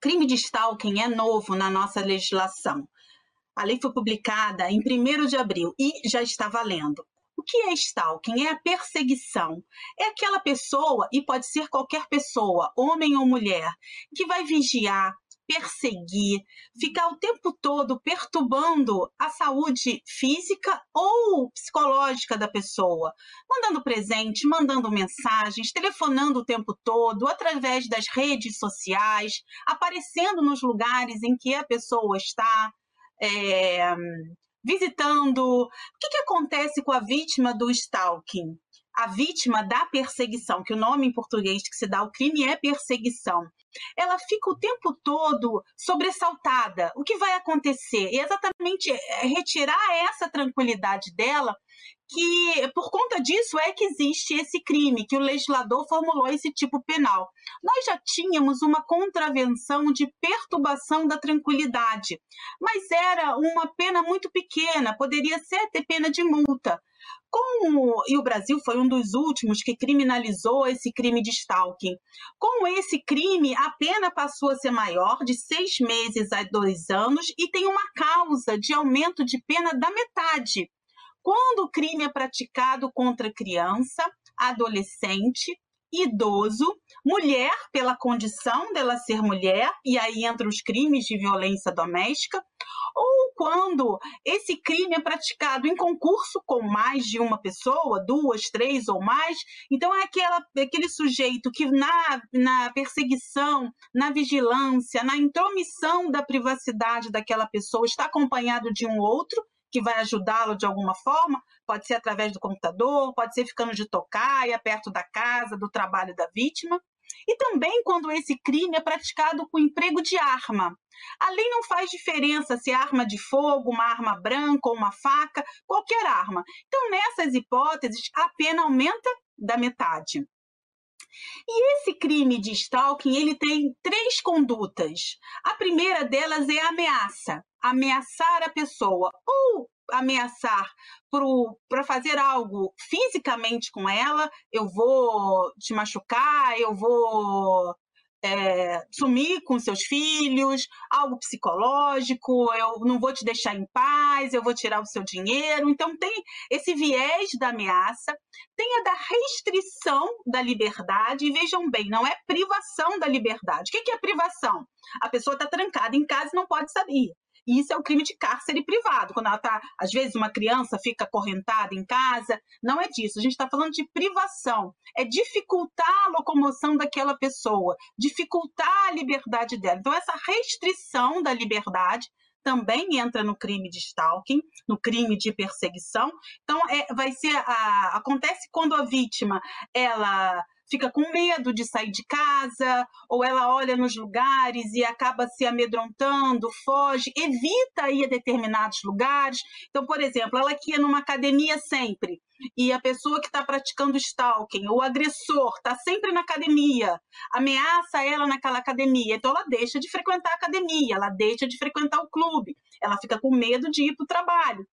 crime de stalking é novo na nossa legislação. A lei foi publicada em 1 de abril e já está valendo. O que é stalking? É a perseguição. É aquela pessoa, e pode ser qualquer pessoa, homem ou mulher, que vai vigiar, perseguir, ficar o tempo todo perturbando a saúde física ou psicológica da pessoa, mandando presente, mandando mensagens, telefonando o tempo todo, através das redes sociais, aparecendo nos lugares em que a pessoa está. É, visitando. O que, que acontece com a vítima do stalking? A vítima da perseguição, que o nome em português que se dá ao crime é perseguição ela fica o tempo todo sobressaltada. O que vai acontecer? E exatamente é, retirar essa tranquilidade dela que por conta disso é que existe esse crime, que o legislador formulou esse tipo penal. Nós já tínhamos uma contravenção de perturbação da tranquilidade, mas era uma pena muito pequena, poderia ser ter pena de multa. Com, e o Brasil foi um dos últimos que criminalizou esse crime de stalking. Com esse crime, a pena passou a ser maior, de seis meses a dois anos, e tem uma causa de aumento de pena da metade. Quando o crime é praticado contra criança, adolescente, idoso, mulher pela condição dela ser mulher, e aí entra os crimes de violência doméstica, ou quando esse crime é praticado em concurso com mais de uma pessoa, duas, três ou mais, então é aquela, aquele sujeito que na, na perseguição, na vigilância, na intromissão da privacidade daquela pessoa está acompanhado de um outro, que vai ajudá-lo de alguma forma, pode ser através do computador, pode ser ficando de tocaia, perto da casa, do trabalho da vítima. E também quando esse crime é praticado com emprego de arma. A lei não faz diferença se é arma de fogo, uma arma branca ou uma faca, qualquer arma. Então, nessas hipóteses, a pena aumenta da metade. E esse crime de stalking, ele tem três condutas. A primeira delas é a ameaça, ameaçar a pessoa ou ameaçar para fazer algo fisicamente com ela, eu vou te machucar, eu vou é, sumir com seus filhos, algo psicológico, eu não vou te deixar em paz, eu vou tirar o seu dinheiro. Então, tem esse viés da ameaça, tem a da restrição da liberdade, e vejam bem, não é privação da liberdade. O que é privação? A pessoa está trancada em casa e não pode sair. E isso é o crime de cárcere privado, quando ela está, às vezes, uma criança fica acorrentada em casa. Não é disso. A gente está falando de privação. É dificultar a locomoção daquela pessoa, dificultar a liberdade dela. Então, essa restrição da liberdade também entra no crime de stalking, no crime de perseguição. Então, é, vai ser a, acontece quando a vítima ela fica com medo de sair de casa, ou ela olha nos lugares e acaba se amedrontando, foge, evita ir a determinados lugares. Então, por exemplo, ela que ia numa academia sempre, e a pessoa que está praticando stalking, o agressor, está sempre na academia, ameaça ela naquela academia, então ela deixa de frequentar a academia, ela deixa de frequentar o clube, ela fica com medo de ir para o trabalho.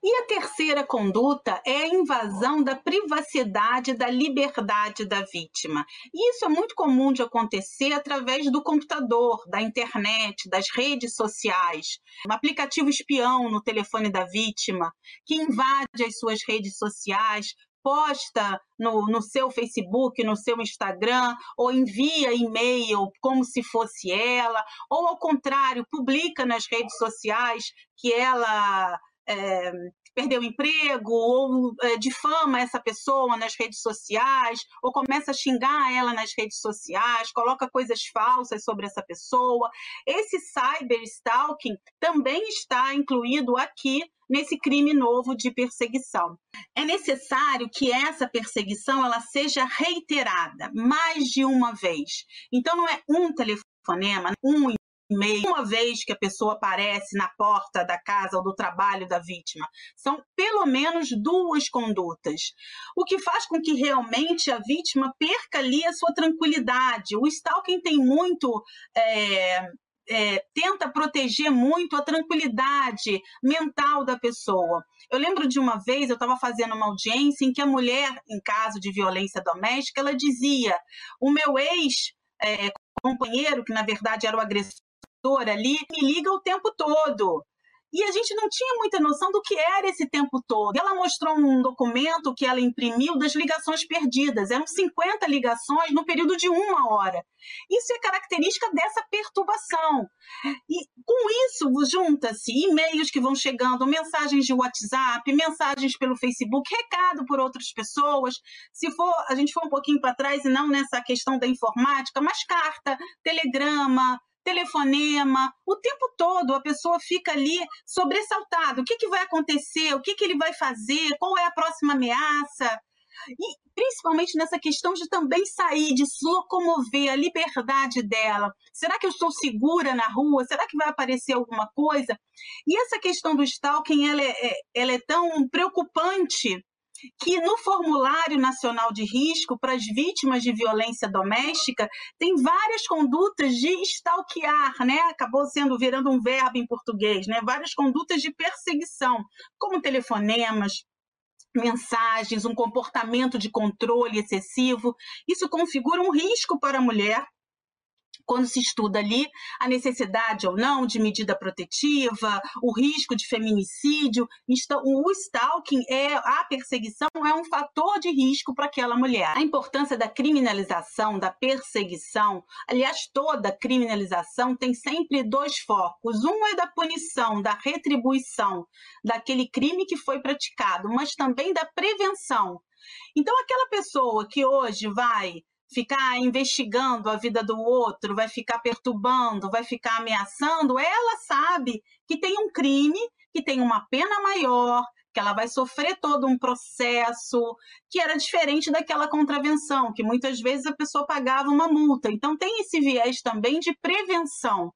E a terceira conduta é a invasão da privacidade da liberdade da vítima. E isso é muito comum de acontecer através do computador, da internet, das redes sociais. Um aplicativo espião no telefone da vítima, que invade as suas redes sociais, posta no, no, seu Facebook, no seu Instagram, ou envia e-mail como se fosse ela, ou ao contrário, publica nas redes sociais que ela é, perdeu o emprego, ou é, difama essa pessoa nas redes sociais, ou começa a xingar ela nas redes sociais, coloca coisas falsas sobre essa pessoa. Esse cyber stalking também está incluído aqui nesse crime novo de perseguição. É necessário que essa perseguição ela seja reiterada mais de uma vez. Então não é um telefonema, um uma vez que a pessoa aparece na porta da casa ou do trabalho da vítima. São pelo menos duas condutas. O que faz com que realmente a vítima perca ali a sua tranquilidade. O stalking tem muito. É, é, tenta proteger muito a tranquilidade mental da pessoa. Eu lembro de uma vez, eu estava fazendo uma audiência em que a mulher, em caso de violência doméstica, ela dizia: o meu ex é, companheiro, que na verdade era o agressor ali, me liga o tempo todo. E a gente não tinha muita noção do que era esse tempo todo. Ela mostrou um documento que ela imprimiu das ligações perdidas. Eram 50 ligações no período de uma hora. Isso é característica dessa perturbação. E com isso junta-se e-mails que vão chegando, mensagens de WhatsApp, mensagens pelo Facebook, recado por outras pessoas. Se for, a gente for um pouquinho para trás e não nessa questão da informática, mas carta, telegrama, telefonema, o tempo todo a pessoa fica ali sobressaltada. O que, que vai acontecer? O que, que ele vai fazer? Qual é a próxima ameaça? E principalmente nessa questão de também sair, de se locomover, a liberdade dela. Será que eu estou segura na rua? Será que vai aparecer alguma coisa? E essa questão do stalking, ela é, é ela é tão preocupante que no Formulário Nacional de Risco para as Vítimas de Violência Doméstica tem várias condutas de stalkear, né? Acabou sendo virando um verbo em português, né? Várias condutas de perseguição, como telefonemas, mensagens, um comportamento de controle excessivo. Isso configura um risco para a mulher quando se estuda ali a necessidade ou não de medida protetiva, o risco de feminicídio. Então, o stalking, é, a perseguição, é um fator de risco para aquela mulher. A importância da criminalização, da perseguição, aliás, toda criminalização tem sempre dois focos. Um é da punição, da retribuição daquele crime que foi praticado, mas também da prevenção. Então, aquela pessoa que hoje vai ficar investigando a vida do outro, vai ficar perturbando, vai ficar ameaçando, ela sabe que tem um crime, que tem uma pena maior, que ela vai sofrer todo um processo que era diferente daquela contravenção, que muitas vezes a pessoa pagava uma multa. Então tem esse viés também de prevenção.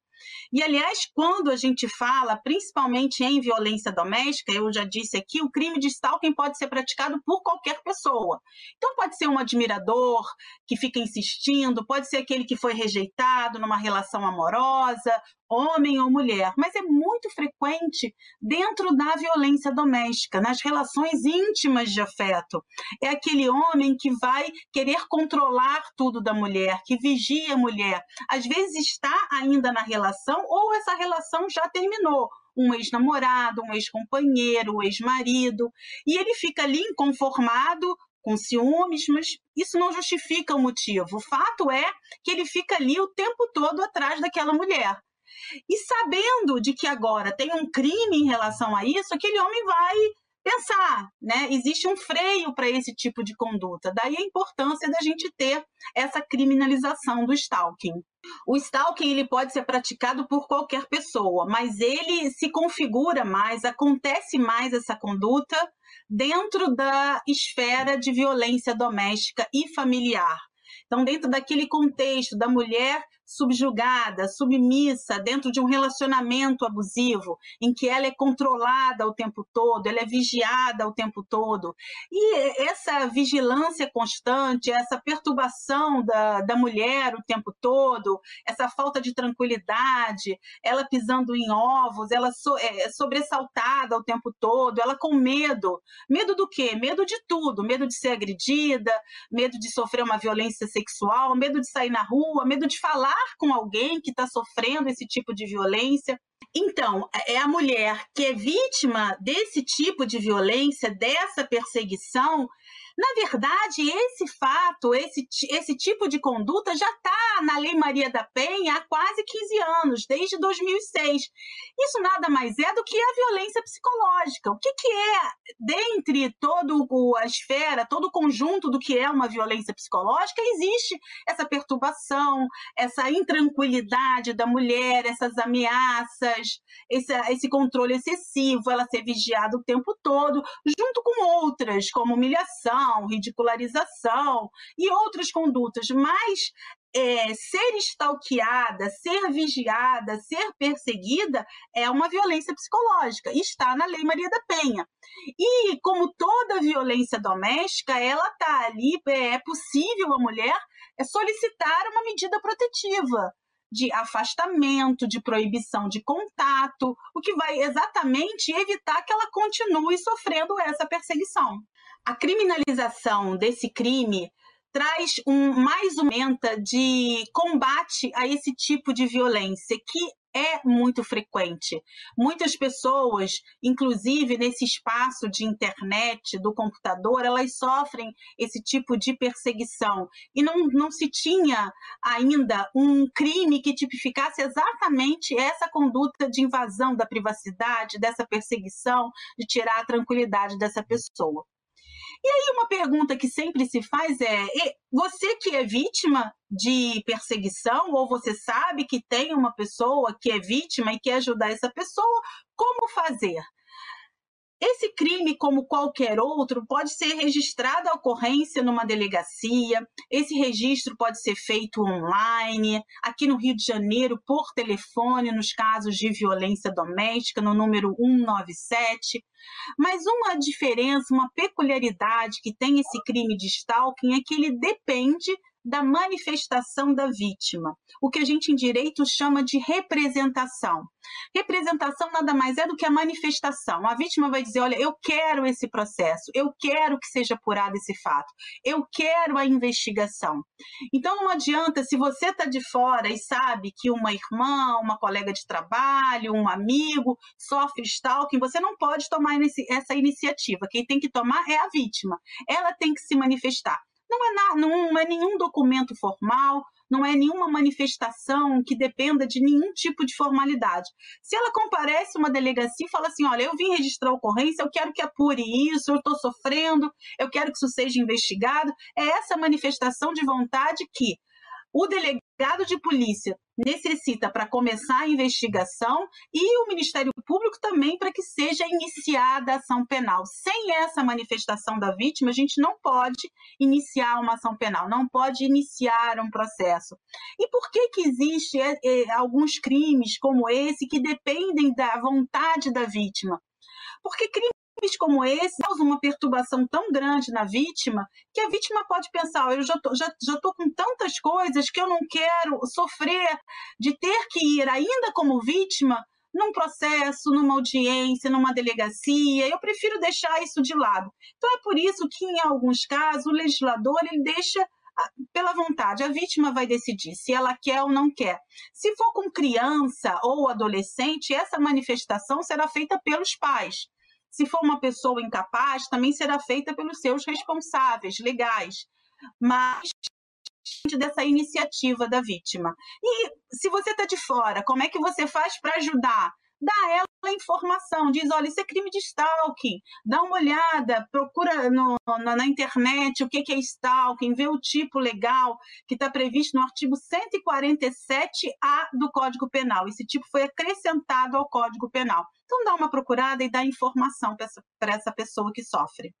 E, aliás, quando a gente fala, principalmente em violência doméstica, eu já disse aqui, o crime de stalking pode ser praticado por qualquer pessoa. Então, pode ser um admirador que fica insistindo, pode ser aquele que foi rejeitado numa relação amorosa, homem ou mulher, mas é muito frequente dentro da violência doméstica, nas relações íntimas de afeto. É aquele homem que vai querer controlar tudo da mulher, que vigia a mulher. Às vezes está ainda na relação ou essa relação já terminou um ex-namorado, um ex-companheiro, um ex-marido, e ele fica ali inconformado, com ciúmes, mas isso não justifica o motivo. O fato é que ele fica ali o tempo todo atrás daquela mulher. E sabendo de que agora tem um crime em relação a isso, aquele homem vai pensar, né? Existe um freio para esse tipo de conduta. Daí a importância da gente ter essa criminalização do stalking. O stalking ele pode ser praticado por qualquer pessoa, mas ele se configura mais, acontece mais essa conduta dentro da esfera de violência doméstica e familiar. Então, dentro daquele contexto da mulher subjugada, submissa dentro de um relacionamento abusivo, em que ela é controlada o tempo todo, ela é vigiada o tempo todo. E essa vigilância constante, essa perturbação da, da mulher o tempo todo, essa falta de tranquilidade, ela pisando em ovos, ela so, é, sobressaltada o tempo todo, ela com medo. Medo do quê? Medo de tudo. Medo de ser agredida, medo de sofrer uma violência sexual, medo de sair na rua, medo de falar com alguém que está sofrendo esse tipo de violência. Então, é a mulher que é vítima desse tipo de violência, dessa perseguição, na verdade, esse fato, esse, esse tipo de conduta já está na Lei Maria da Penha há quase 15 anos, desde 2006. Isso nada mais é do que a violência psicológica. O que, que é, dentre toda a esfera, todo o conjunto do que é uma violência psicológica, existe essa perturbação, essa intranquilidade da mulher, essas ameaças, esse, esse controle excessivo, ela ser vigiada o tempo todo, junto com outras, como humilhação ridicularização e outras condutas, mas é, ser stalkeada, ser vigiada, ser perseguida é uma violência psicológica. Está na Lei Maria da Penha. E como toda violência doméstica, ela está ali, é, é possível a mulher solicitar uma medida protetiva de afastamento, de proibição de contato, o que vai exatamente evitar que ela continue sofrendo essa perseguição. A criminalização desse crime traz um mais uma de combate a esse tipo de violência que é muito frequente. Muitas pessoas, inclusive nesse espaço de internet, do computador, elas sofrem esse tipo de perseguição. E não, não se tinha ainda um crime que tipificasse exatamente essa conduta de invasão da privacidade, dessa perseguição, de tirar a tranquilidade dessa pessoa. E aí uma pergunta que sempre se faz é: você que é vítima de perseguição ou você sabe que tem uma pessoa que é vítima e quer ajudar essa pessoa, como fazer? Esse crime, como qualquer outro, pode ser registrado a ocorrência numa delegacia. Esse registro pode ser feito online, aqui no Rio de Janeiro, por telefone, nos casos de violência doméstica, no número 197. Mas uma diferença, uma peculiaridade que tem esse crime de stalking é que ele depende da manifestação da vítima, o que a gente em direito chama de representação. Representação nada mais é do que a manifestação. A vítima vai dizer: olha, eu quero esse processo, eu quero que seja apurado esse fato, eu quero a investigação. Então não adianta, se você está de fora e sabe que uma irmã, uma colega de trabalho, um amigo sofre stalking, você não pode tomar essa iniciativa. Quem tem que tomar é a vítima. Ela tem que se manifestar. Não é, na, não é nenhum documento formal, não é nenhuma manifestação que dependa de nenhum tipo de formalidade. Se ela comparece uma delegacia e fala assim: olha, eu vim registrar a ocorrência, eu quero que apure isso, eu estou sofrendo, eu quero que isso seja investigado, é essa manifestação de vontade que o delegado de polícia necessita para começar a investigação e o Ministério Público também para que seja iniciada a ação penal. Sem essa manifestação da vítima, a gente não pode iniciar uma ação penal, não pode iniciar um processo. E por que que existe é, é, alguns crimes como esse que dependem da vontade da vítima? Porque crime como esse causam uma perturbação tão grande na vítima que a vítima pode pensar: oh, eu já tô, já, já tô com tantas coisas que eu não quero sofrer de ter que ir, ainda como vítima, num processo, numa audiência, numa delegacia, eu prefiro deixar isso de lado. Então é por isso que, em alguns casos, o legislador ele deixa pela vontade, a vítima vai decidir se ela quer ou não quer. Se for com criança ou adolescente, essa manifestação será feita pelos pais. Se for uma pessoa incapaz, também será feita pelos seus responsáveis legais. Mas dessa iniciativa da vítima. E se você está de fora, como é que você faz para ajudar? Dá ela a informação, diz, olha, isso é crime de stalking, dá uma olhada, procura no, na, na, internet o que, que é stalking, vê o tipo legal que está previsto no artigo 147A do Código Penal. Esse tipo foi acrescentado ao Código Penal. Então dá uma procurada e dá informação para essa, essa pessoa que sofre.